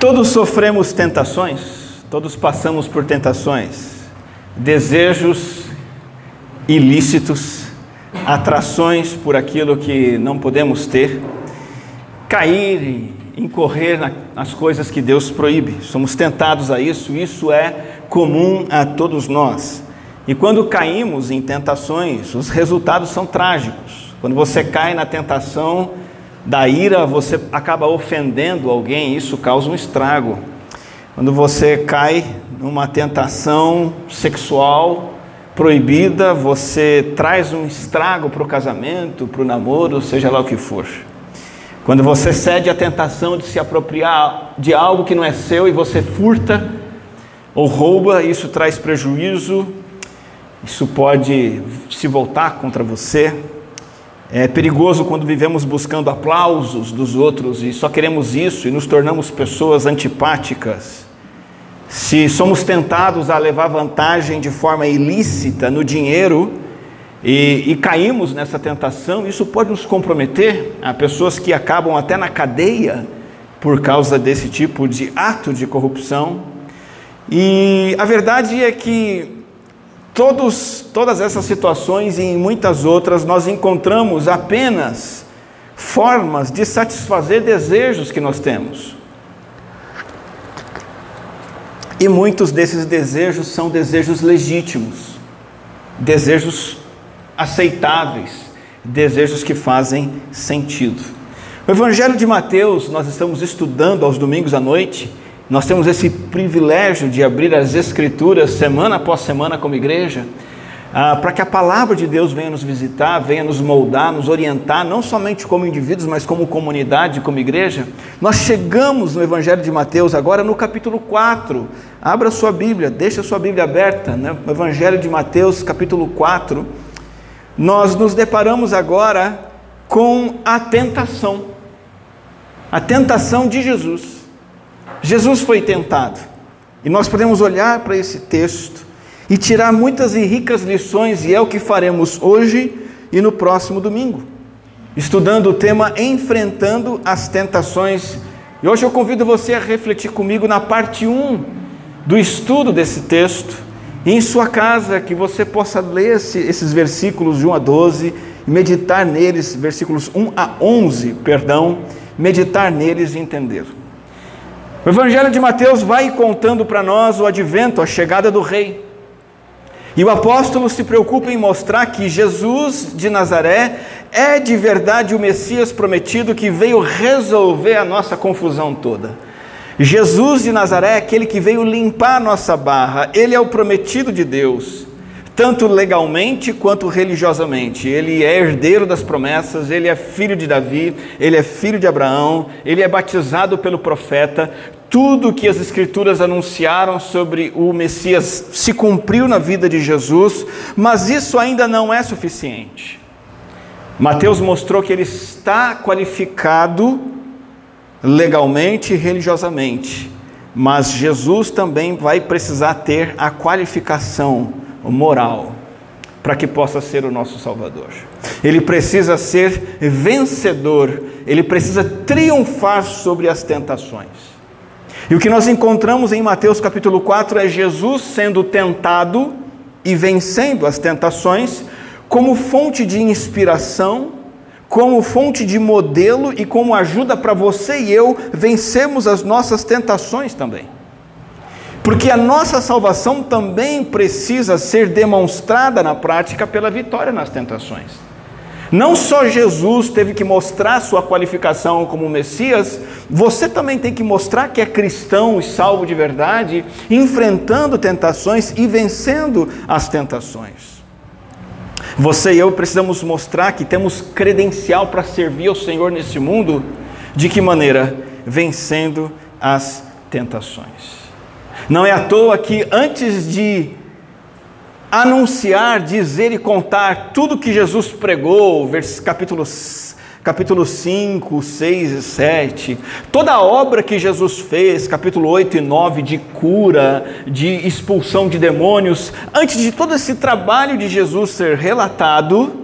Todos sofremos tentações, todos passamos por tentações, desejos ilícitos, atrações por aquilo que não podemos ter, cair e incorrer nas coisas que Deus proíbe. Somos tentados a isso, isso é comum a todos nós. E quando caímos em tentações, os resultados são trágicos. Quando você cai na tentação, da ira, você acaba ofendendo alguém, isso causa um estrago. Quando você cai numa tentação sexual proibida, você traz um estrago para o casamento, para o namoro, seja lá o que for. Quando você cede à tentação de se apropriar de algo que não é seu e você furta ou rouba, isso traz prejuízo, isso pode se voltar contra você. É perigoso quando vivemos buscando aplausos dos outros e só queremos isso e nos tornamos pessoas antipáticas. Se somos tentados a levar vantagem de forma ilícita no dinheiro e, e caímos nessa tentação, isso pode nos comprometer. Há pessoas que acabam até na cadeia por causa desse tipo de ato de corrupção. E a verdade é que Todos, todas essas situações e em muitas outras nós encontramos apenas formas de satisfazer desejos que nós temos. E muitos desses desejos são desejos legítimos, desejos aceitáveis, desejos que fazem sentido. O Evangelho de Mateus, nós estamos estudando aos domingos à noite, nós temos esse privilégio de abrir as Escrituras semana após semana como igreja, ah, para que a palavra de Deus venha nos visitar, venha nos moldar, nos orientar, não somente como indivíduos, mas como comunidade, como igreja. Nós chegamos no Evangelho de Mateus agora no capítulo 4. Abra sua Bíblia, deixa sua Bíblia aberta, né? Evangelho de Mateus, capítulo 4. Nós nos deparamos agora com a tentação, a tentação de Jesus. Jesus foi tentado. E nós podemos olhar para esse texto e tirar muitas e ricas lições, e é o que faremos hoje e no próximo domingo, estudando o tema Enfrentando as Tentações. E hoje eu convido você a refletir comigo na parte 1 do estudo desse texto, e em sua casa, que você possa ler esse, esses versículos de 1 a 12 e meditar neles, versículos 1 a 11, perdão, meditar neles e entender. O Evangelho de Mateus vai contando para nós o advento, a chegada do rei. E o apóstolo se preocupa em mostrar que Jesus de Nazaré é de verdade o Messias prometido que veio resolver a nossa confusão toda. Jesus de Nazaré é aquele que veio limpar a nossa barra, ele é o prometido de Deus tanto legalmente quanto religiosamente. Ele é herdeiro das promessas, ele é filho de Davi, ele é filho de Abraão, ele é batizado pelo profeta. Tudo que as Escrituras anunciaram sobre o Messias se cumpriu na vida de Jesus, mas isso ainda não é suficiente. Mateus mostrou que ele está qualificado legalmente e religiosamente, mas Jesus também vai precisar ter a qualificação moral para que possa ser o nosso Salvador. Ele precisa ser vencedor, ele precisa triunfar sobre as tentações. E o que nós encontramos em Mateus capítulo 4 é Jesus sendo tentado e vencendo as tentações como fonte de inspiração, como fonte de modelo e como ajuda para você e eu vencermos as nossas tentações também. Porque a nossa salvação também precisa ser demonstrada na prática pela vitória nas tentações. Não só Jesus teve que mostrar sua qualificação como Messias, você também tem que mostrar que é cristão e salvo de verdade, enfrentando tentações e vencendo as tentações. Você e eu precisamos mostrar que temos credencial para servir ao Senhor nesse mundo. De que maneira? Vencendo as tentações. Não é à toa que antes de anunciar, dizer e contar tudo que Jesus pregou, capítulos capítulo 5, 6 e 7, toda a obra que Jesus fez, capítulo 8 e 9, de cura, de expulsão de demônios, antes de todo esse trabalho de Jesus ser relatado,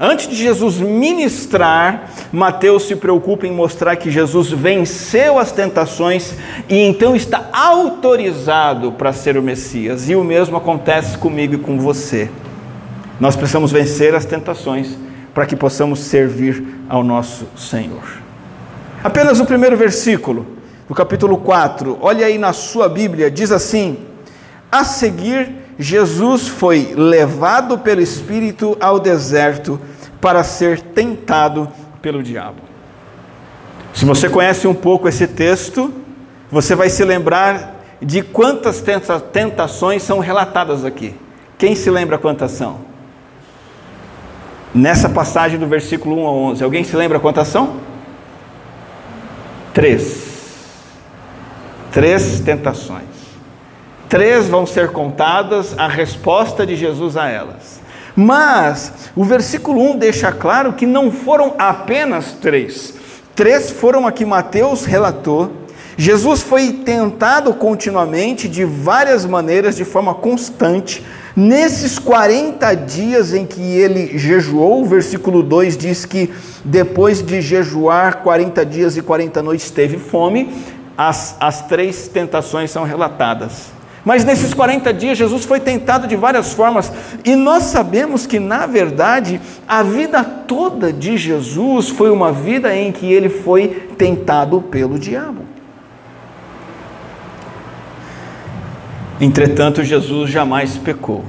Antes de Jesus ministrar, Mateus se preocupa em mostrar que Jesus venceu as tentações e então está autorizado para ser o Messias. E o mesmo acontece comigo e com você. Nós precisamos vencer as tentações para que possamos servir ao nosso Senhor. Apenas o primeiro versículo, do capítulo 4, olha aí na sua Bíblia, diz assim: A seguir Jesus foi levado pelo Espírito ao deserto para ser tentado pelo diabo. Se você conhece um pouco esse texto, você vai se lembrar de quantas tentações são relatadas aqui. Quem se lembra quantas são? Nessa passagem do versículo 1 a 11, alguém se lembra quantas são? Três. Três tentações. Três vão ser contadas, a resposta de Jesus a elas. Mas o versículo 1 deixa claro que não foram apenas três. Três foram aqui Mateus relatou. Jesus foi tentado continuamente, de várias maneiras, de forma constante. Nesses 40 dias em que ele jejuou, o versículo 2 diz que depois de jejuar 40 dias e 40 noites teve fome, as, as três tentações são relatadas. Mas nesses 40 dias Jesus foi tentado de várias formas, e nós sabemos que, na verdade, a vida toda de Jesus foi uma vida em que ele foi tentado pelo diabo. Entretanto, Jesus jamais pecou.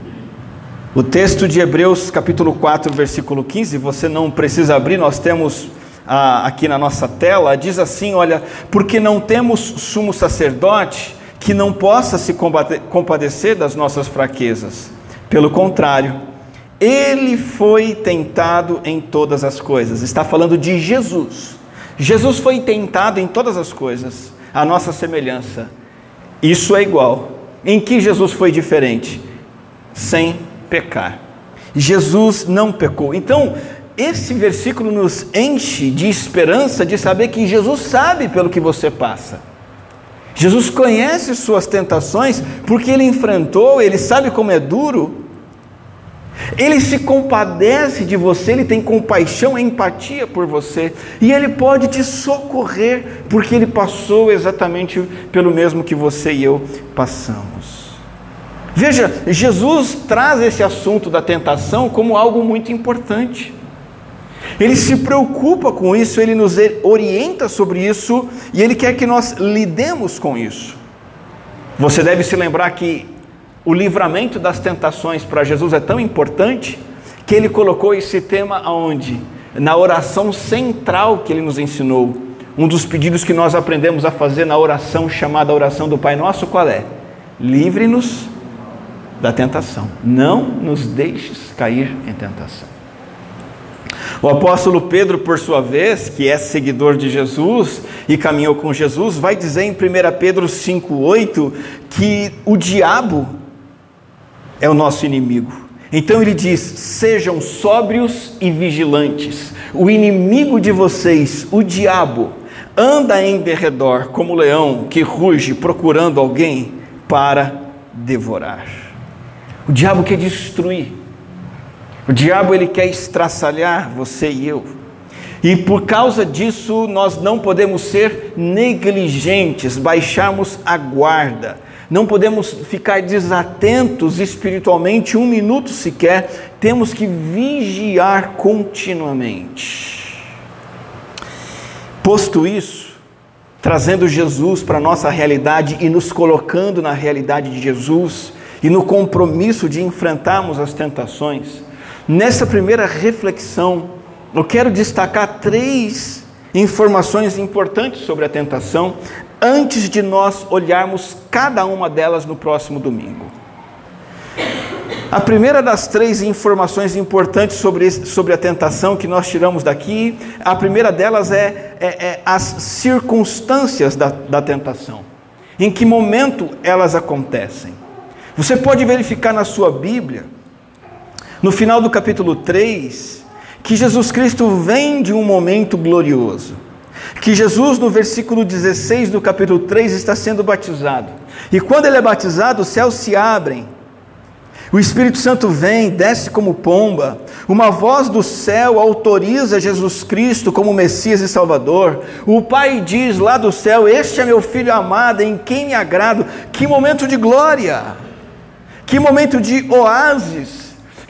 O texto de Hebreus, capítulo 4, versículo 15, você não precisa abrir, nós temos ah, aqui na nossa tela, diz assim: Olha, porque não temos sumo sacerdote que não possa se compadecer das nossas fraquezas. Pelo contrário, ele foi tentado em todas as coisas. Está falando de Jesus. Jesus foi tentado em todas as coisas, a nossa semelhança. Isso é igual. Em que Jesus foi diferente? Sem pecar. Jesus não pecou. Então, esse versículo nos enche de esperança de saber que Jesus sabe pelo que você passa. Jesus conhece suas tentações porque ele enfrentou, ele sabe como é duro. Ele se compadece de você, ele tem compaixão e empatia por você, e ele pode te socorrer, porque ele passou exatamente pelo mesmo que você e eu passamos. Veja, Jesus traz esse assunto da tentação como algo muito importante. Ele se preocupa com isso, ele nos orienta sobre isso e ele quer que nós lidemos com isso. Você deve se lembrar que o livramento das tentações para Jesus é tão importante que ele colocou esse tema aonde? Na oração central que ele nos ensinou. Um dos pedidos que nós aprendemos a fazer na oração chamada oração do Pai Nosso, qual é? Livre-nos da tentação. Não nos deixes cair em tentação. O apóstolo Pedro, por sua vez, que é seguidor de Jesus e caminhou com Jesus, vai dizer em 1 Pedro 5,8 que o diabo é o nosso inimigo. Então ele diz: sejam sóbrios e vigilantes. O inimigo de vocês, o diabo, anda em derredor como leão que ruge procurando alguém para devorar. O diabo quer destruir. O diabo ele quer estraçalhar você e eu. E por causa disso, nós não podemos ser negligentes, baixarmos a guarda. Não podemos ficar desatentos espiritualmente um minuto sequer. Temos que vigiar continuamente. Posto isso, trazendo Jesus para a nossa realidade e nos colocando na realidade de Jesus e no compromisso de enfrentarmos as tentações, Nessa primeira reflexão, eu quero destacar três informações importantes sobre a tentação antes de nós olharmos cada uma delas no próximo domingo. A primeira das três informações importantes sobre, sobre a tentação que nós tiramos daqui, a primeira delas é, é, é as circunstâncias da, da tentação. Em que momento elas acontecem? Você pode verificar na sua Bíblia no final do capítulo 3, que Jesus Cristo vem de um momento glorioso. Que Jesus, no versículo 16 do capítulo 3, está sendo batizado. E quando ele é batizado, os céus se abrem. O Espírito Santo vem, desce como pomba. Uma voz do céu autoriza Jesus Cristo como Messias e Salvador. O Pai diz lá do céu: Este é meu filho amado, em quem me agrado. Que momento de glória! Que momento de oásis!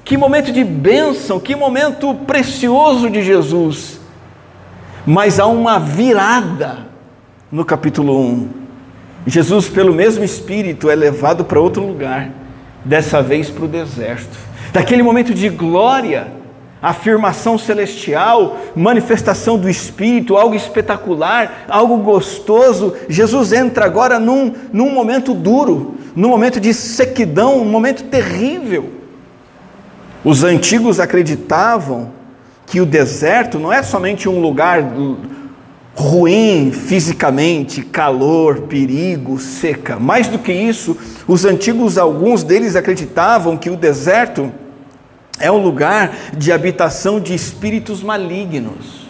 Que momento de bênção! Que momento precioso de Jesus! Mas há uma virada no capítulo 1. Jesus, pelo mesmo Espírito, é levado para outro lugar dessa vez para o deserto. Daquele momento de glória, afirmação celestial, manifestação do Espírito, algo espetacular, algo gostoso, Jesus entra agora num, num momento duro, num momento de sequidão, um momento terrível. Os antigos acreditavam que o deserto não é somente um lugar ruim fisicamente, calor, perigo, seca. Mais do que isso, os antigos, alguns deles acreditavam que o deserto é um lugar de habitação de espíritos malignos.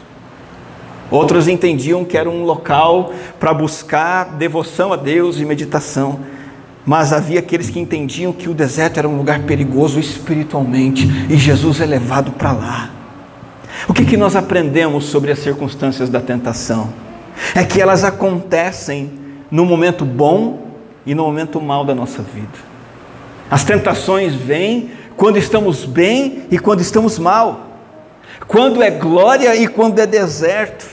Outros entendiam que era um local para buscar devoção a Deus e meditação. Mas havia aqueles que entendiam que o deserto era um lugar perigoso espiritualmente e Jesus é levado para lá. O que, que nós aprendemos sobre as circunstâncias da tentação? É que elas acontecem no momento bom e no momento mal da nossa vida. As tentações vêm quando estamos bem e quando estamos mal, quando é glória e quando é deserto.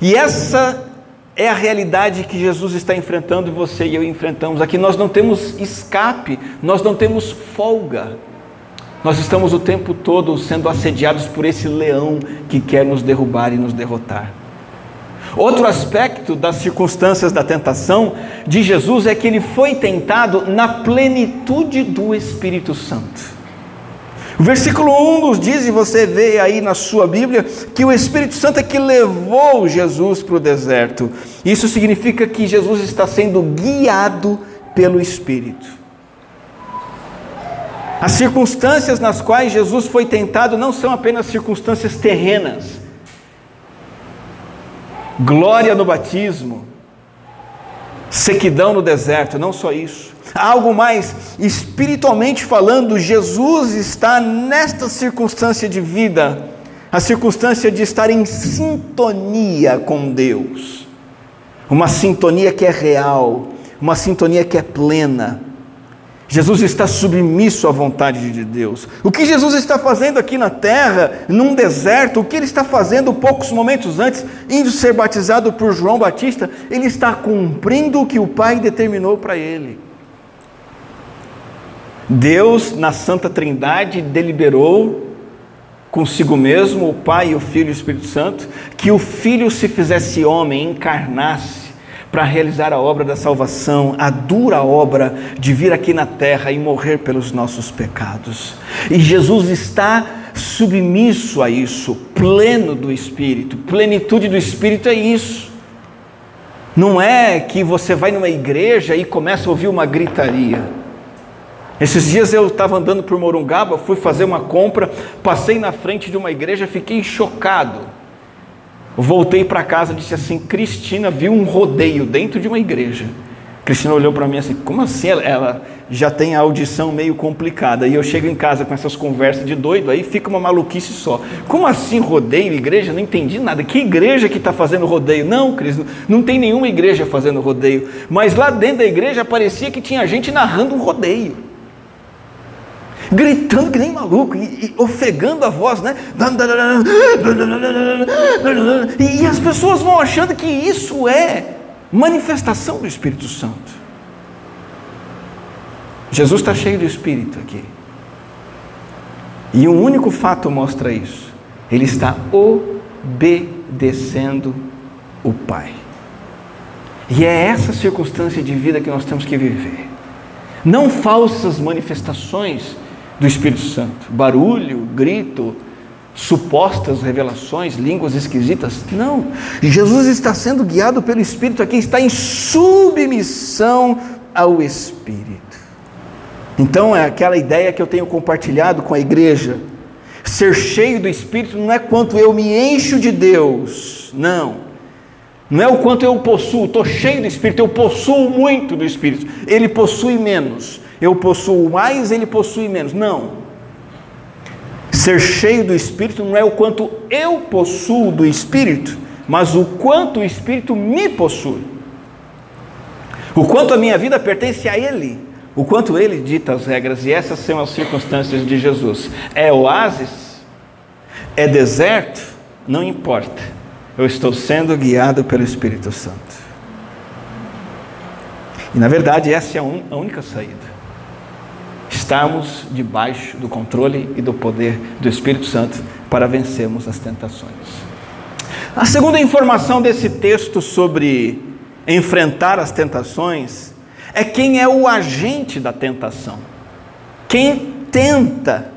E essa é a realidade que Jesus está enfrentando e você e eu enfrentamos. Aqui nós não temos escape, nós não temos folga. Nós estamos o tempo todo sendo assediados por esse leão que quer nos derrubar e nos derrotar. Outro aspecto das circunstâncias da tentação de Jesus é que ele foi tentado na plenitude do Espírito Santo. O versículo 1 nos diz, e você vê aí na sua Bíblia, que o Espírito Santo é que levou Jesus para o deserto. Isso significa que Jesus está sendo guiado pelo Espírito. As circunstâncias nas quais Jesus foi tentado não são apenas circunstâncias terrenas. Glória no batismo, sequidão no deserto, não só isso. Algo mais espiritualmente falando, Jesus está nesta circunstância de vida, a circunstância de estar em sintonia com Deus. Uma sintonia que é real, uma sintonia que é plena Jesus está submisso à vontade de Deus. O que Jesus está fazendo aqui na terra, num deserto, o que ele está fazendo poucos momentos antes, indo ser batizado por João Batista, ele está cumprindo o que o Pai determinou para ele. Deus, na Santa Trindade, deliberou consigo mesmo, o Pai, o Filho e o Espírito Santo, que o Filho se fizesse homem, encarnasse para realizar a obra da salvação, a dura obra de vir aqui na terra e morrer pelos nossos pecados. E Jesus está submisso a isso, pleno do Espírito. Plenitude do Espírito é isso. Não é que você vai numa igreja e começa a ouvir uma gritaria. Esses dias eu estava andando por Morungaba, fui fazer uma compra, passei na frente de uma igreja, fiquei chocado Voltei para casa e disse assim: Cristina viu um rodeio dentro de uma igreja. Cristina olhou para mim assim: como assim? Ela, já tem a audição meio complicada. E eu chego em casa com essas conversas de doido, aí fica uma maluquice só. Como assim rodeio, igreja? Não entendi nada. Que igreja que está fazendo rodeio? Não, Cris, não tem nenhuma igreja fazendo rodeio. Mas lá dentro da igreja parecia que tinha gente narrando um rodeio gritando que nem maluco, e, e ofegando a voz, né? E, as pessoas vão achando que isso é manifestação do Espírito Santo. Jesus está cheio do Espírito aqui. E um único fato mostra isso. Ele está obedecendo o Pai. E é essa circunstância de vida que nós temos que viver. Não falsas manifestações do Espírito Santo. Barulho, grito, supostas revelações, línguas esquisitas. Não. Jesus está sendo guiado pelo Espírito aqui, está em submissão ao Espírito. Então é aquela ideia que eu tenho compartilhado com a igreja. Ser cheio do Espírito não é quanto eu me encho de Deus, não. Não é o quanto eu possuo, estou cheio do Espírito, eu possuo muito do Espírito. Ele possui menos. Eu possuo mais, ele possui menos. Não. Ser cheio do Espírito não é o quanto eu possuo do Espírito, mas o quanto o Espírito me possui. O quanto a minha vida pertence a Ele, o quanto Ele dita as regras, e essas são as circunstâncias de Jesus. É oásis? É deserto? Não importa. Eu estou sendo guiado pelo Espírito Santo. E na verdade, essa é a única saída. Estarmos debaixo do controle e do poder do Espírito Santo para vencermos as tentações. A segunda informação desse texto sobre enfrentar as tentações é quem é o agente da tentação. Quem tenta.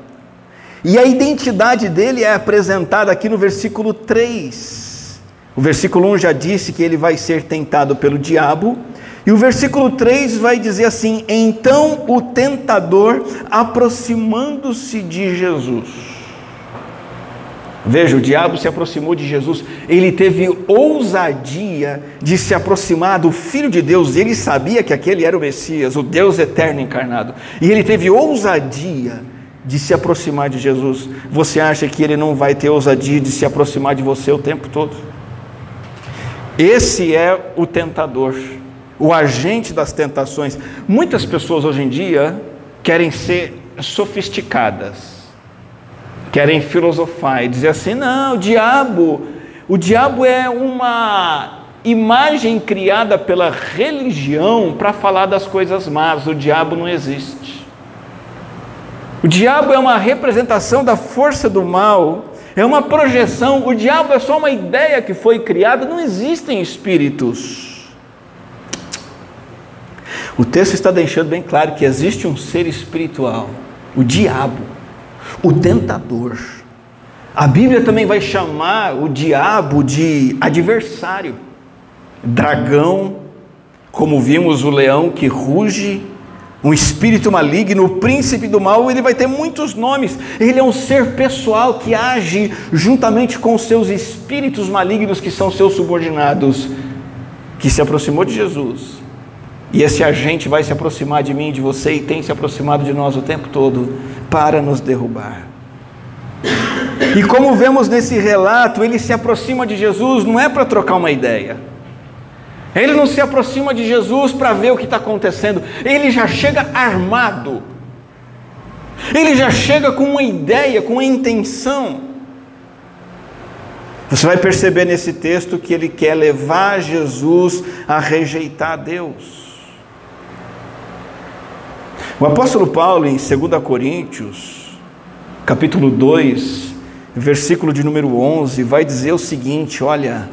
E a identidade dele é apresentada aqui no versículo 3. O versículo 1 já disse que ele vai ser tentado pelo diabo e o versículo 3 vai dizer assim: Então o tentador, aproximando-se de Jesus. Veja, o diabo se aproximou de Jesus, ele teve ousadia de se aproximar do Filho de Deus, ele sabia que aquele era o Messias, o Deus eterno encarnado, e ele teve ousadia de se aproximar de Jesus. Você acha que ele não vai ter ousadia de se aproximar de você o tempo todo? Esse é o tentador o agente das tentações. Muitas pessoas hoje em dia querem ser sofisticadas, querem filosofar e dizer assim: não, o diabo, o diabo é uma imagem criada pela religião para falar das coisas más. O diabo não existe. O diabo é uma representação da força do mal, é uma projeção. O diabo é só uma ideia que foi criada, não existem espíritos. O texto está deixando bem claro que existe um ser espiritual, o diabo, o tentador. A Bíblia também vai chamar o diabo de adversário, dragão, como vimos o leão que ruge, um espírito maligno, o príncipe do mal, ele vai ter muitos nomes. Ele é um ser pessoal que age juntamente com os seus espíritos malignos que são seus subordinados, que se aproximou de Jesus e esse agente vai se aproximar de mim, de você, e tem se aproximado de nós o tempo todo para nos derrubar. E como vemos nesse relato, ele se aproxima de Jesus não é para trocar uma ideia. Ele não se aproxima de Jesus para ver o que está acontecendo. Ele já chega armado. Ele já chega com uma ideia, com uma intenção. Você vai perceber nesse texto que ele quer levar Jesus a rejeitar Deus. O apóstolo Paulo, em 2 Coríntios, capítulo 2, versículo de número 11, vai dizer o seguinte: olha,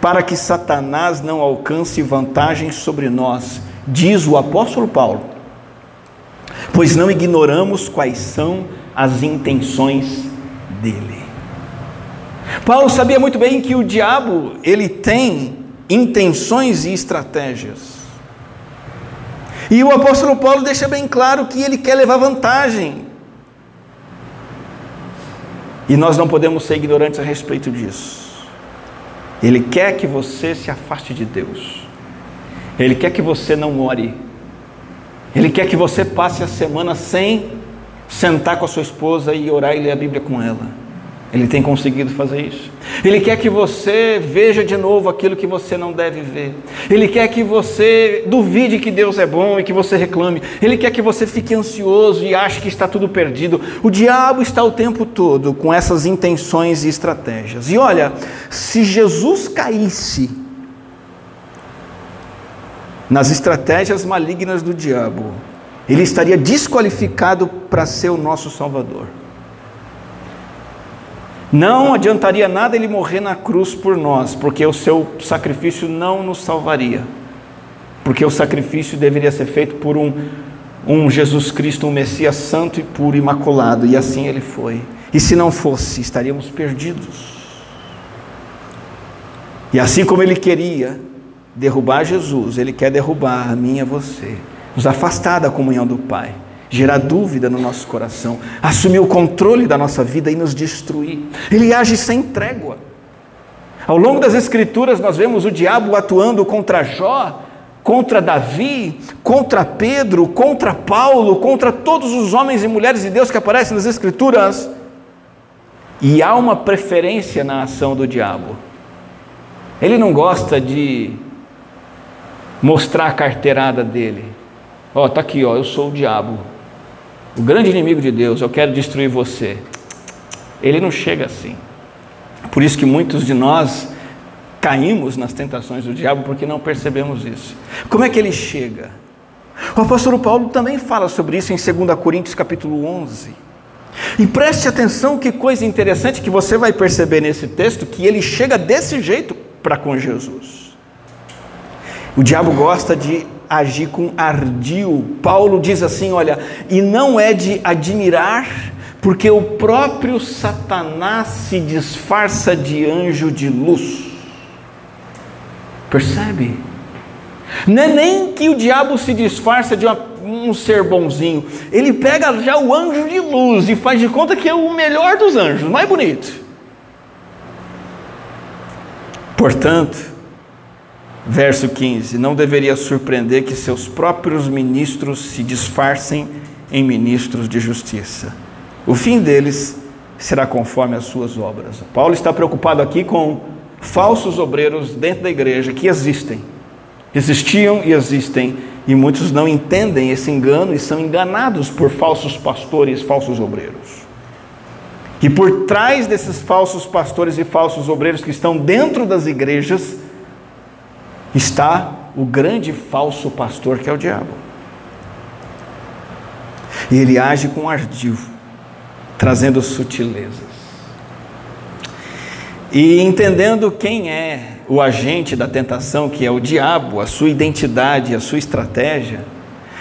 para que Satanás não alcance vantagem sobre nós, diz o apóstolo Paulo, pois não ignoramos quais são as intenções dele. Paulo sabia muito bem que o diabo, ele tem intenções e estratégias. E o apóstolo Paulo deixa bem claro que ele quer levar vantagem. E nós não podemos ser ignorantes a respeito disso. Ele quer que você se afaste de Deus. Ele quer que você não ore. Ele quer que você passe a semana sem sentar com a sua esposa e orar e ler a Bíblia com ela. Ele tem conseguido fazer isso. Ele quer que você veja de novo aquilo que você não deve ver. Ele quer que você duvide que Deus é bom e que você reclame. Ele quer que você fique ansioso e ache que está tudo perdido. O diabo está o tempo todo com essas intenções e estratégias. E olha, se Jesus caísse nas estratégias malignas do diabo, ele estaria desqualificado para ser o nosso Salvador. Não adiantaria nada ele morrer na cruz por nós, porque o seu sacrifício não nos salvaria. Porque o sacrifício deveria ser feito por um, um Jesus Cristo, um Messias santo e puro, imaculado, e assim ele foi. E se não fosse, estaríamos perdidos. E assim como ele queria derrubar Jesus, ele quer derrubar a mim e a você, nos afastar da comunhão do Pai gerar dúvida no nosso coração, assumir o controle da nossa vida e nos destruir. Ele age sem trégua. Ao longo das Escrituras, nós vemos o diabo atuando contra Jó contra Davi, contra Pedro, contra Paulo, contra todos os homens e mulheres de Deus que aparecem nas Escrituras. E há uma preferência na ação do diabo. Ele não gosta de mostrar a carteirada dele. Ó, oh, tá aqui, ó, eu sou o diabo. O grande inimigo de Deus, eu quero destruir você. Ele não chega assim. Por isso que muitos de nós caímos nas tentações do diabo porque não percebemos isso. Como é que ele chega? O apóstolo Paulo também fala sobre isso em 2 Coríntios capítulo 11. E preste atenção que coisa interessante que você vai perceber nesse texto que ele chega desse jeito para com Jesus. O diabo gosta de agir com ardil. Paulo diz assim, olha, e não é de admirar porque o próprio Satanás se disfarça de anjo de luz. Percebe? Não é nem que o diabo se disfarça de uma, um ser bonzinho, ele pega já o anjo de luz e faz de conta que é o melhor dos anjos, mais bonito. Portanto, verso 15: não deveria surpreender que seus próprios ministros se disfarcem em ministros de justiça. O fim deles será conforme as suas obras. Paulo está preocupado aqui com falsos obreiros dentro da igreja que existem. Existiam e existem, e muitos não entendem esse engano e são enganados por falsos pastores, falsos obreiros. E por trás desses falsos pastores e falsos obreiros que estão dentro das igrejas, está o grande falso pastor que é o diabo. E ele age com ardil, trazendo sutilezas. E entendendo quem é o agente da tentação, que é o diabo, a sua identidade, a sua estratégia,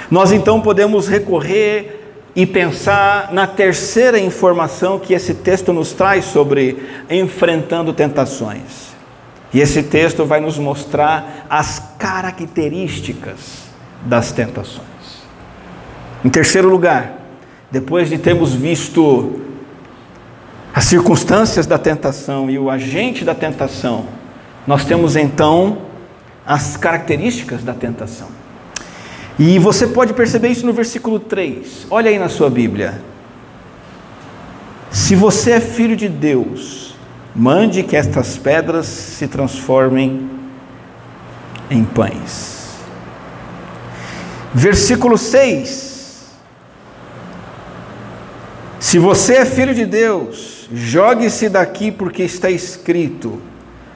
nós então podemos recorrer e pensar na terceira informação que esse texto nos traz sobre enfrentando tentações. E esse texto vai nos mostrar as características das tentações. Em terceiro lugar, depois de termos visto as circunstâncias da tentação e o agente da tentação, nós temos então as características da tentação. E você pode perceber isso no versículo 3. Olha aí na sua Bíblia. Se você é filho de Deus, mande que estas pedras se transformem em pães. Versículo 6. Se você é filho de Deus, Jogue-se daqui, porque está escrito: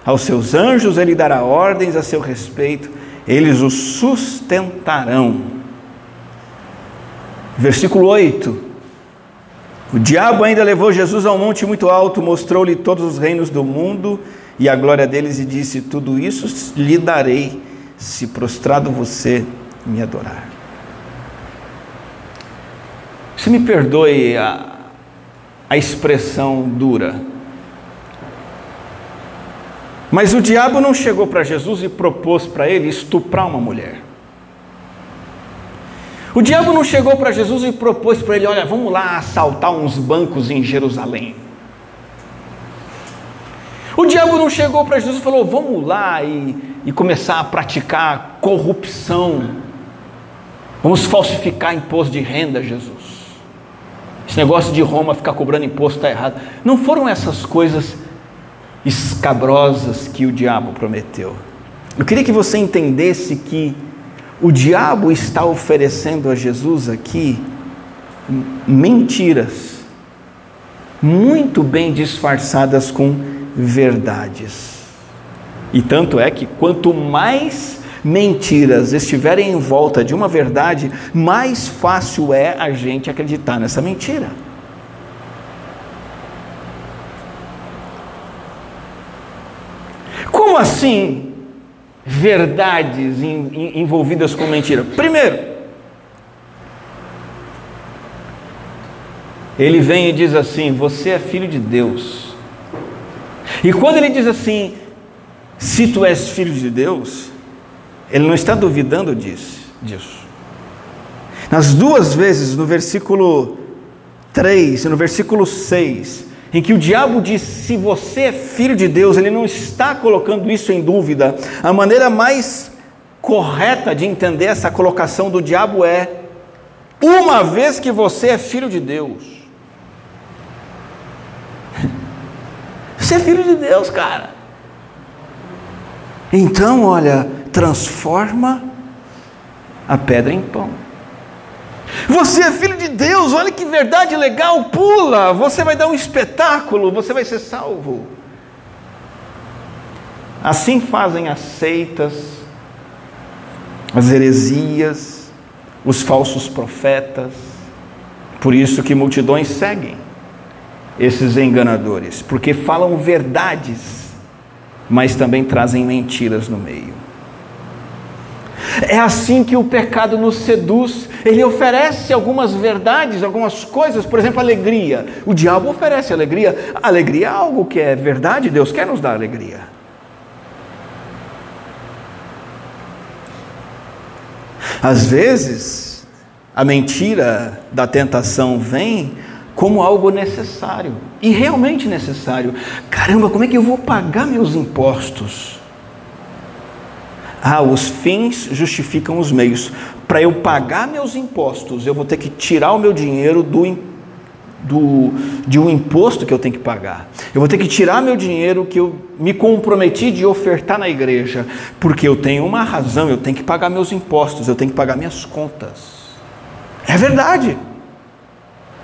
aos seus anjos ele dará ordens a seu respeito, eles o sustentarão. Versículo 8. O diabo ainda levou Jesus a um monte muito alto, mostrou-lhe todos os reinos do mundo e a glória deles, e disse: Tudo isso lhe darei, se prostrado você me adorar. Se me perdoe a, a expressão dura. Mas o diabo não chegou para Jesus e propôs para ele estuprar uma mulher. O diabo não chegou para Jesus e propôs para ele: olha, vamos lá assaltar uns bancos em Jerusalém. O diabo não chegou para Jesus e falou: vamos lá e, e começar a praticar corrupção. Vamos falsificar imposto de renda, Jesus. Esse negócio de Roma ficar cobrando imposto está errado. Não foram essas coisas escabrosas que o diabo prometeu. Eu queria que você entendesse que o diabo está oferecendo a Jesus aqui mentiras, muito bem disfarçadas com verdades. E tanto é que quanto mais mentiras estiverem em volta de uma verdade, mais fácil é a gente acreditar nessa mentira. Como assim verdades envolvidas com mentira? Primeiro, ele vem e diz assim: Você é filho de Deus. E quando ele diz assim, se tu és filho de Deus, ele não está duvidando disso. disso. Nas duas vezes, no versículo 3 e no versículo 6, em que o diabo diz: se você é filho de Deus, ele não está colocando isso em dúvida. A maneira mais correta de entender essa colocação do diabo é: uma vez que você é filho de Deus, você é filho de Deus, cara. Então, olha, transforma a pedra em pão. Você é filho de Deus, olha que verdade legal, pula, você vai dar um espetáculo, você vai ser salvo. Assim fazem as seitas, as heresias, os falsos profetas. Por isso que multidões seguem esses enganadores, porque falam verdades, mas também trazem mentiras no meio. É assim que o pecado nos seduz. Ele oferece algumas verdades, algumas coisas, por exemplo, alegria. O diabo oferece alegria. Alegria é algo que é verdade, Deus quer nos dar alegria. Às vezes, a mentira da tentação vem como algo necessário e realmente necessário. Caramba, como é que eu vou pagar meus impostos? Ah, os fins justificam os meios. Para eu pagar meus impostos, eu vou ter que tirar o meu dinheiro do, do, de um imposto que eu tenho que pagar. Eu vou ter que tirar meu dinheiro que eu me comprometi de ofertar na igreja, porque eu tenho uma razão, eu tenho que pagar meus impostos, eu tenho que pagar minhas contas. É verdade.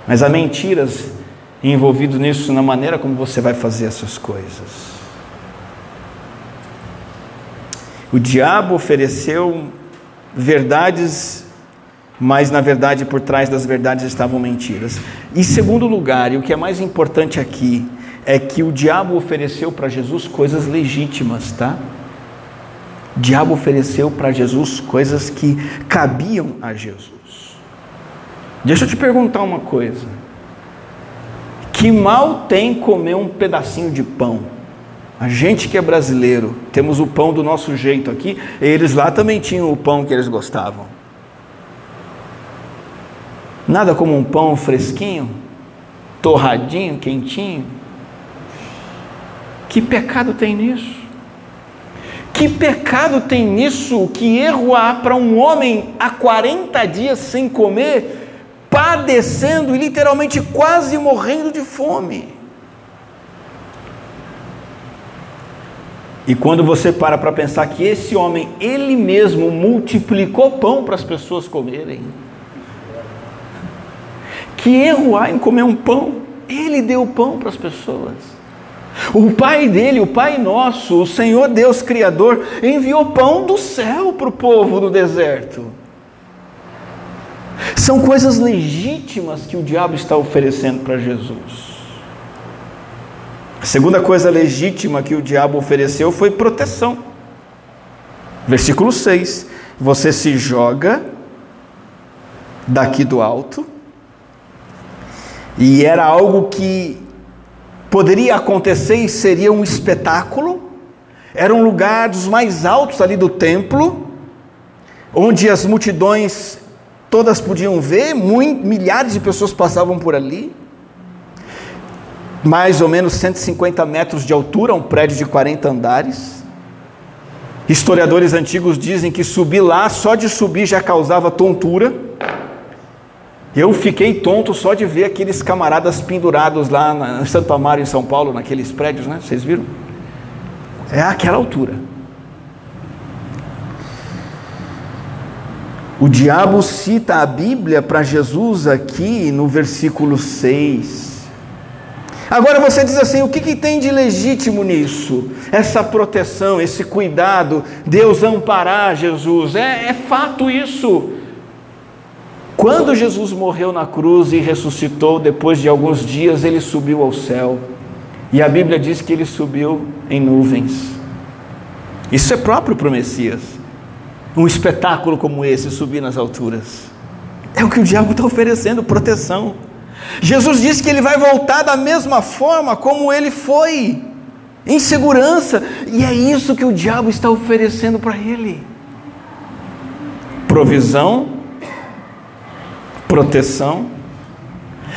Mas há mentiras envolvidas nisso na maneira como você vai fazer essas coisas. O diabo ofereceu verdades, mas na verdade por trás das verdades estavam mentiras. Em segundo lugar, e o que é mais importante aqui, é que o diabo ofereceu para Jesus coisas legítimas, tá? O diabo ofereceu para Jesus coisas que cabiam a Jesus. Deixa eu te perguntar uma coisa. Que mal tem comer um pedacinho de pão? A gente que é brasileiro, temos o pão do nosso jeito aqui, eles lá também tinham o pão que eles gostavam. Nada como um pão fresquinho, torradinho, quentinho. Que pecado tem nisso? Que pecado tem nisso? Que erro há para um homem há 40 dias sem comer, padecendo e literalmente quase morrendo de fome? E quando você para para pensar que esse homem, ele mesmo multiplicou pão para as pessoas comerem. Que erro há em comer um pão? Ele deu pão para as pessoas. O Pai dele, o Pai nosso, o Senhor Deus Criador, enviou pão do céu para o povo no deserto. São coisas legítimas que o diabo está oferecendo para Jesus. A segunda coisa legítima que o diabo ofereceu foi proteção. Versículo 6: Você se joga daqui do alto, e era algo que poderia acontecer e seria um espetáculo. Era um lugar dos mais altos ali do templo, onde as multidões todas podiam ver, milhares de pessoas passavam por ali mais ou menos 150 metros de altura, um prédio de 40 andares. Historiadores antigos dizem que subir lá, só de subir já causava tontura. Eu fiquei tonto só de ver aqueles camaradas pendurados lá em Santo Amaro, em São Paulo, naqueles prédios, né? Vocês viram? É aquela altura. O diabo cita a Bíblia para Jesus aqui no versículo 6. Agora você diz assim: o que, que tem de legítimo nisso? Essa proteção, esse cuidado, Deus amparar Jesus. É, é fato isso. Quando Jesus morreu na cruz e ressuscitou, depois de alguns dias, ele subiu ao céu. E a Bíblia diz que ele subiu em nuvens. Isso é próprio para o Messias. Um espetáculo como esse subir nas alturas. É o que o diabo está oferecendo proteção. Jesus disse que ele vai voltar da mesma forma como ele foi, em segurança, e é isso que o diabo está oferecendo para ele: provisão, proteção.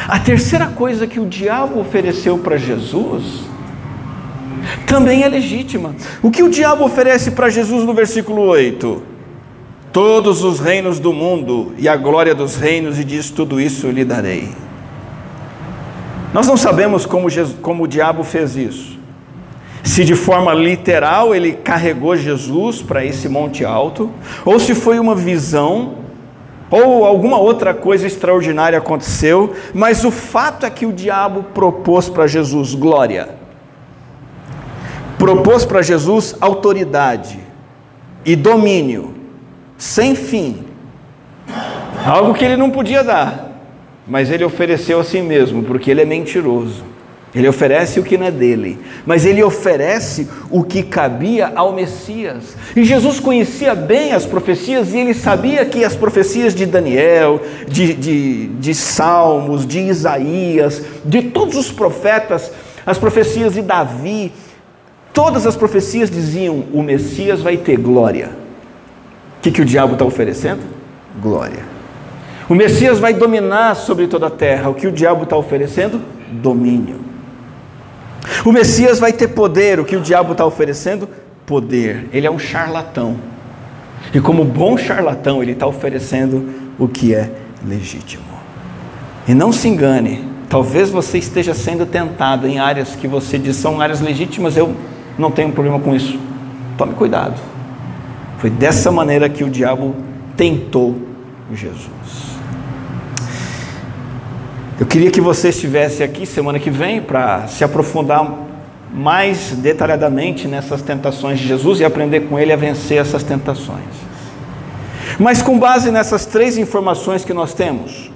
A terceira coisa que o diabo ofereceu para Jesus também é legítima. O que o diabo oferece para Jesus no versículo 8? todos os reinos do mundo e a glória dos reinos, e diz: Tudo isso lhe darei. Nós não sabemos como, Jesus, como o diabo fez isso. Se de forma literal ele carregou Jesus para esse monte alto, ou se foi uma visão, ou alguma outra coisa extraordinária aconteceu, mas o fato é que o diabo propôs para Jesus glória, propôs para Jesus autoridade e domínio, sem fim, algo que ele não podia dar, mas ele ofereceu a si mesmo, porque ele é mentiroso. Ele oferece o que não é dele, mas ele oferece o que cabia ao Messias. E Jesus conhecia bem as profecias e ele sabia que as profecias de Daniel, de, de, de Salmos, de Isaías, de todos os profetas, as profecias de Davi, todas as profecias diziam: o Messias vai ter glória. O que, que o diabo está oferecendo? Glória. O Messias vai dominar sobre toda a terra. O que o diabo está oferecendo? Domínio. O Messias vai ter poder, o que o diabo está oferecendo? Poder. Ele é um charlatão. E como bom charlatão, ele está oferecendo o que é legítimo. E não se engane, talvez você esteja sendo tentado em áreas que você diz são áreas legítimas, eu não tenho problema com isso. Tome cuidado. Foi dessa maneira que o diabo tentou Jesus. Eu queria que você estivesse aqui semana que vem para se aprofundar mais detalhadamente nessas tentações de Jesus e aprender com ele a vencer essas tentações. Mas com base nessas três informações que nós temos,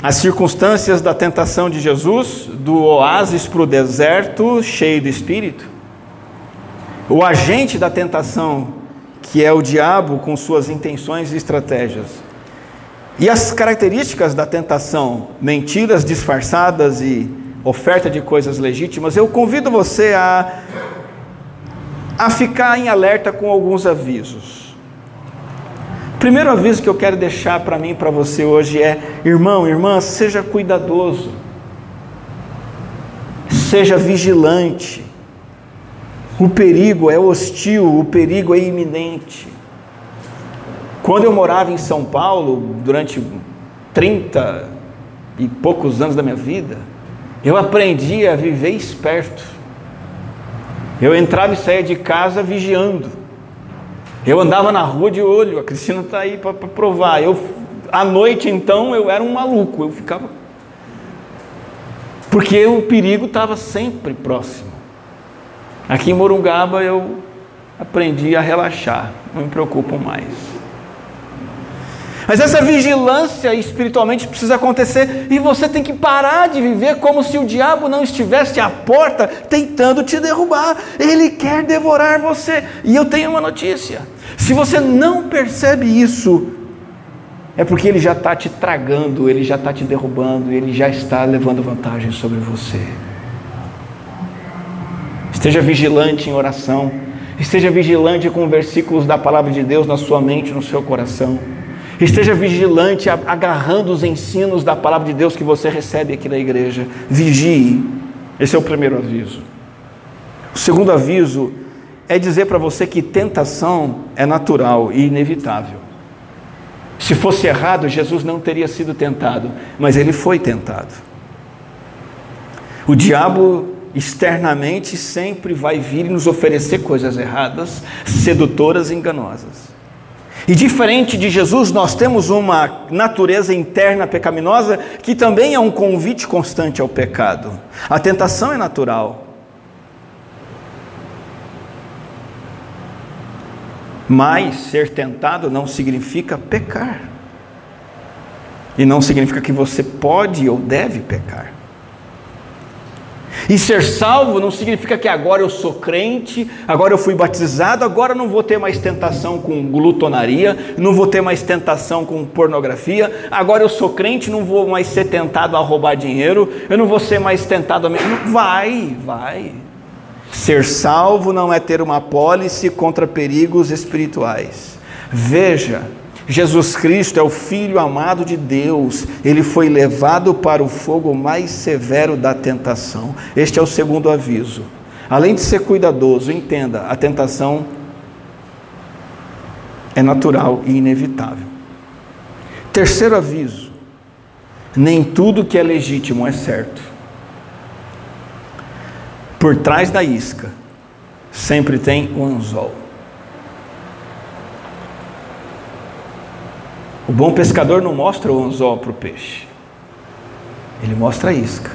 as circunstâncias da tentação de Jesus, do oásis para o deserto cheio do Espírito, o agente da tentação, que é o diabo com suas intenções e estratégias, e as características da tentação, mentiras disfarçadas e oferta de coisas legítimas, eu convido você a, a ficar em alerta com alguns avisos. Primeiro aviso que eu quero deixar para mim e para você hoje é: irmão, irmã, seja cuidadoso, seja vigilante. O perigo é hostil, o perigo é iminente. Quando eu morava em São Paulo, durante 30 e poucos anos da minha vida, eu aprendi a viver esperto. Eu entrava e saía de casa vigiando. Eu andava na rua de olho, a Cristina está aí para provar. Eu, à noite, então, eu era um maluco, eu ficava. Porque o perigo estava sempre próximo. Aqui em Morungaba eu aprendi a relaxar, não me preocupo mais. Mas essa vigilância espiritualmente precisa acontecer e você tem que parar de viver como se o diabo não estivesse à porta tentando te derrubar. Ele quer devorar você. E eu tenho uma notícia: se você não percebe isso, é porque ele já está te tragando, ele já está te derrubando, ele já está levando vantagem sobre você. Esteja vigilante em oração, esteja vigilante com versículos da palavra de Deus na sua mente, no seu coração. Esteja vigilante, agarrando os ensinos da palavra de Deus que você recebe aqui na igreja. Vigie. Esse é o primeiro aviso. O segundo aviso é dizer para você que tentação é natural e inevitável. Se fosse errado, Jesus não teria sido tentado, mas ele foi tentado. O diabo externamente sempre vai vir e nos oferecer coisas erradas, sedutoras e enganosas. E diferente de Jesus, nós temos uma natureza interna pecaminosa que também é um convite constante ao pecado. A tentação é natural. Mas ser tentado não significa pecar. E não significa que você pode ou deve pecar. E ser salvo não significa que agora eu sou crente, agora eu fui batizado, agora não vou ter mais tentação com glutonaria, não vou ter mais tentação com pornografia, agora eu sou crente, não vou mais ser tentado a roubar dinheiro, eu não vou ser mais tentado a. Vai, vai. Ser salvo não é ter uma pólice contra perigos espirituais. Veja, Jesus Cristo é o Filho amado de Deus, ele foi levado para o fogo mais severo da tentação. Este é o segundo aviso. Além de ser cuidadoso, entenda: a tentação é natural e inevitável. Terceiro aviso: nem tudo que é legítimo é certo. Por trás da isca sempre tem um anzol. O bom pescador não mostra o anzol para o peixe, ele mostra a isca.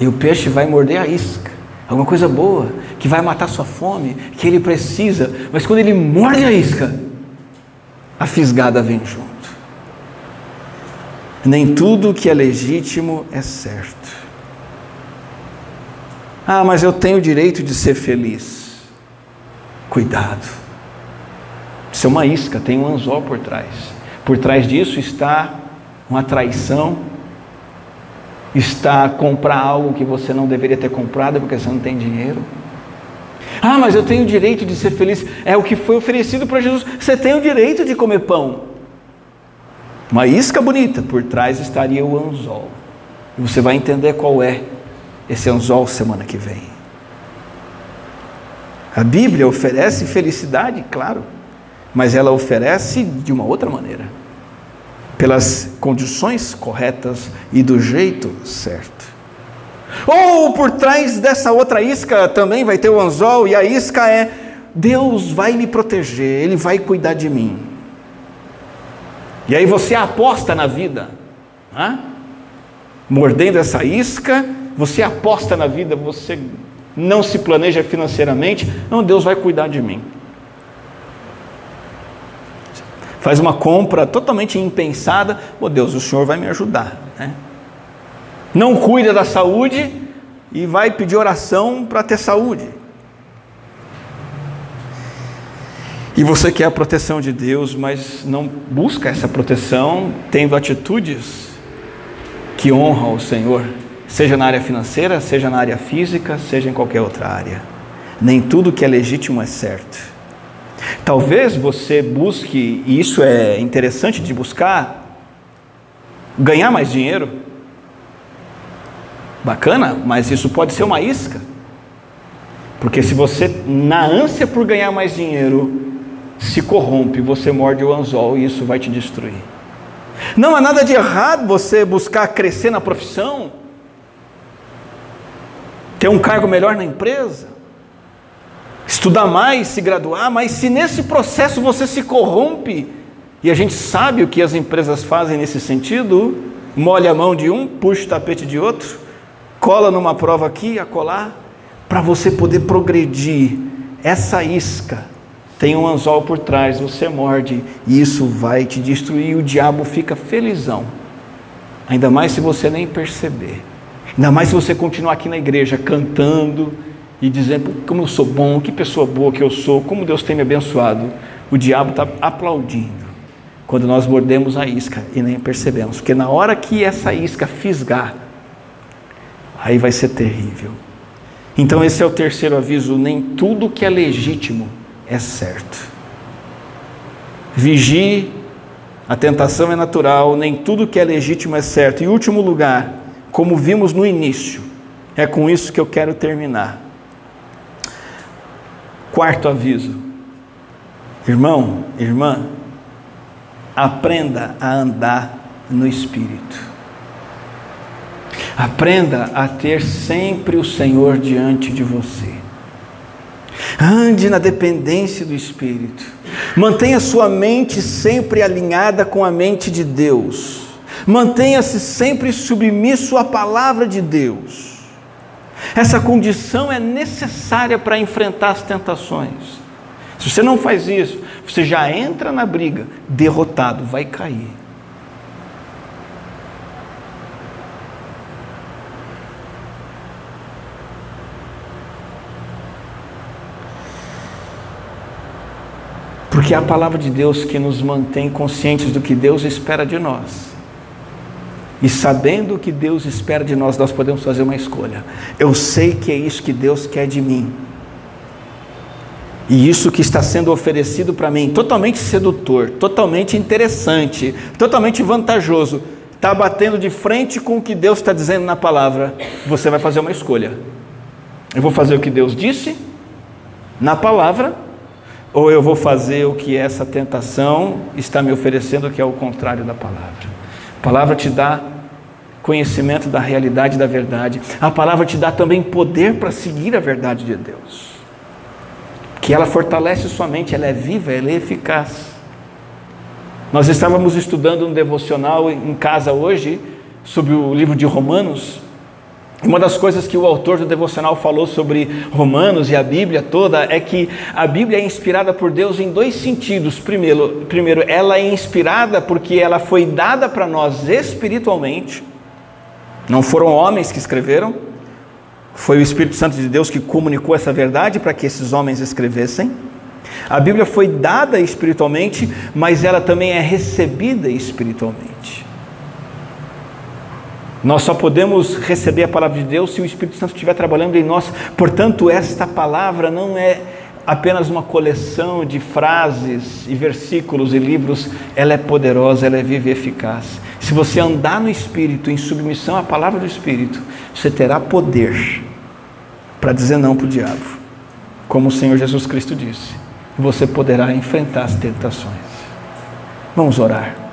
E o peixe vai morder a isca, alguma coisa boa, que vai matar sua fome, que ele precisa, mas quando ele morde a isca, a fisgada vem junto. Nem tudo que é legítimo é certo. Ah, mas eu tenho o direito de ser feliz. Cuidado. Isso é uma isca, tem um anzol por trás. Por trás disso está uma traição, está comprar algo que você não deveria ter comprado porque você não tem dinheiro. Ah, mas eu tenho o direito de ser feliz. É o que foi oferecido para Jesus. Você tem o direito de comer pão. Uma isca bonita, por trás estaria o anzol. E você vai entender qual é esse anzol semana que vem. A Bíblia oferece felicidade, claro, mas ela oferece de uma outra maneira, pelas condições corretas e do jeito certo. Ou por trás dessa outra isca também vai ter o anzol, e a isca é: Deus vai me proteger, Ele vai cuidar de mim. E aí você aposta na vida, né? mordendo essa isca você aposta na vida, você não se planeja financeiramente, não, Deus vai cuidar de mim. Faz uma compra totalmente impensada, oh Deus, o Senhor vai me ajudar. Né? Não cuida da saúde e vai pedir oração para ter saúde. E você quer a proteção de Deus, mas não busca essa proteção tendo atitudes que honram o Senhor seja na área financeira, seja na área física, seja em qualquer outra área. Nem tudo que é legítimo é certo. Talvez você busque, e isso é interessante de buscar, ganhar mais dinheiro. Bacana, mas isso pode ser uma isca. Porque se você, na ânsia por ganhar mais dinheiro, se corrompe, você morde o anzol e isso vai te destruir. Não há nada de errado você buscar crescer na profissão, ter um cargo melhor na empresa, estudar mais, se graduar, mas se nesse processo você se corrompe, e a gente sabe o que as empresas fazem nesse sentido, molha a mão de um, puxa o tapete de outro, cola numa prova aqui, a colar, para você poder progredir. Essa isca tem um anzol por trás, você morde e isso vai te destruir. O diabo fica felizão, ainda mais se você nem perceber. Ainda mais se você continuar aqui na igreja cantando e dizendo como eu sou bom, que pessoa boa que eu sou, como Deus tem me abençoado. O diabo está aplaudindo quando nós mordemos a isca e nem percebemos, porque na hora que essa isca fisgar, aí vai ser terrível. Então, esse é o terceiro aviso: nem tudo que é legítimo é certo. Vigie, a tentação é natural, nem tudo que é legítimo é certo. Em último lugar, como vimos no início. É com isso que eu quero terminar. Quarto aviso. Irmão, irmã, aprenda a andar no Espírito. Aprenda a ter sempre o Senhor diante de você. Ande na dependência do Espírito. Mantenha sua mente sempre alinhada com a mente de Deus. Mantenha-se sempre submisso à palavra de Deus. Essa condição é necessária para enfrentar as tentações. Se você não faz isso, você já entra na briga, derrotado, vai cair. Porque é a palavra de Deus que nos mantém conscientes do que Deus espera de nós. E sabendo o que Deus espera de nós, nós podemos fazer uma escolha. Eu sei que é isso que Deus quer de mim. E isso que está sendo oferecido para mim, totalmente sedutor, totalmente interessante, totalmente vantajoso, está batendo de frente com o que Deus está dizendo na palavra. Você vai fazer uma escolha. Eu vou fazer o que Deus disse na palavra, ou eu vou fazer o que essa tentação está me oferecendo, que é o contrário da palavra. A palavra te dá conhecimento da realidade da verdade. A palavra te dá também poder para seguir a verdade de Deus. Que ela fortalece sua mente, ela é viva, ela é eficaz. Nós estávamos estudando um devocional em casa hoje sobre o livro de Romanos. Uma das coisas que o autor do devocional falou sobre Romanos e a Bíblia toda é que a Bíblia é inspirada por Deus em dois sentidos. Primeiro, primeiro ela é inspirada porque ela foi dada para nós espiritualmente. Não foram homens que escreveram, foi o Espírito Santo de Deus que comunicou essa verdade para que esses homens escrevessem. A Bíblia foi dada espiritualmente, mas ela também é recebida espiritualmente. Nós só podemos receber a palavra de Deus se o Espírito Santo estiver trabalhando em nós. Portanto, esta palavra não é apenas uma coleção de frases e versículos e livros, ela é poderosa, ela é viva e eficaz. Se você andar no Espírito, em submissão à palavra do Espírito, você terá poder para dizer não para o diabo, como o Senhor Jesus Cristo disse. Você poderá enfrentar as tentações. Vamos orar.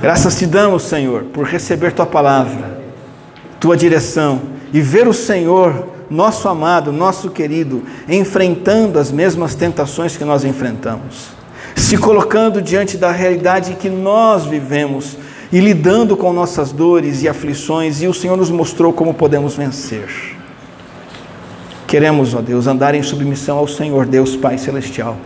Graças te damos, Senhor, por receber tua palavra, tua direção e ver o Senhor, nosso amado, nosso querido, enfrentando as mesmas tentações que nós enfrentamos, se colocando diante da realidade que nós vivemos e lidando com nossas dores e aflições, e o Senhor nos mostrou como podemos vencer. Queremos, ó Deus, andar em submissão ao Senhor, Deus Pai Celestial,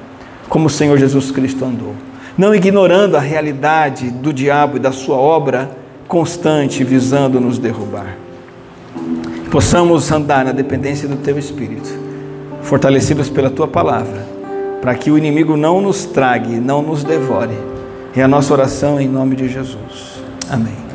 como o Senhor Jesus Cristo andou não ignorando a realidade do diabo e da sua obra constante visando nos derrubar. Possamos andar na dependência do teu espírito, fortalecidos pela tua palavra, para que o inimigo não nos trague, não nos devore. É a nossa oração em nome de Jesus. Amém.